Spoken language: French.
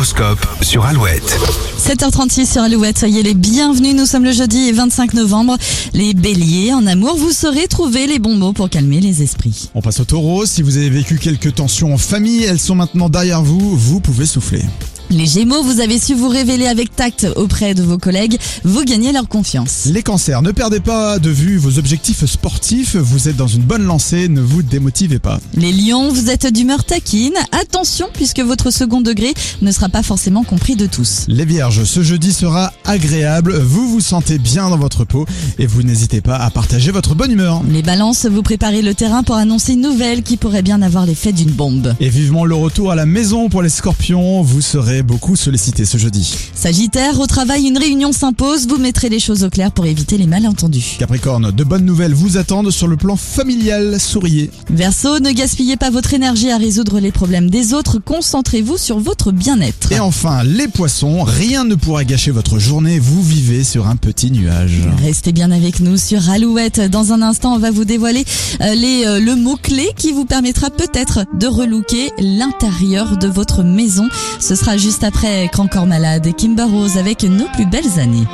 L'horoscope sur Alouette. 7h36 sur Alouette, soyez les bienvenus. Nous sommes le jeudi 25 novembre. Les béliers, en amour, vous saurez trouver les bons mots pour calmer les esprits. On passe au taureau. Si vous avez vécu quelques tensions en famille, elles sont maintenant derrière vous. Vous pouvez souffler. Les gémeaux, vous avez su vous révéler avec tact auprès de vos collègues. Vous gagnez leur confiance. Les cancers, ne perdez pas de vue vos objectifs sportifs. Vous êtes dans une bonne lancée. Ne vous démotivez pas. Les lions, vous êtes d'humeur taquine. Attention, puisque votre second degré ne sera pas forcément compris de tous. Les vierges, ce jeudi sera agréable. Vous vous sentez bien dans votre peau et vous n'hésitez pas à partager votre bonne humeur. Les balances, vous préparez le terrain pour annoncer une nouvelle qui pourrait bien avoir l'effet d'une bombe. Et vivement le retour à la maison pour les scorpions. Vous serez beaucoup sollicité ce jeudi. Sagittaire, au travail, une réunion s'impose. Vous mettrez les choses au clair pour éviter les malentendus. Capricorne, de bonnes nouvelles vous attendent sur le plan familial. Souriez. Verseau, ne gaspillez pas votre énergie à résoudre les problèmes des autres. Concentrez-vous sur votre bien-être. Et enfin, les poissons, rien ne pourra gâcher votre journée. Vous vivez sur un petit nuage. Restez bien avec nous sur Alouette. Dans un instant, on va vous dévoiler euh, les, euh, le mot-clé qui vous permettra peut-être de relooker l'intérieur de votre maison. Ce sera juste après Grand Corps Malade et Kimber Rose avec nos plus belles années.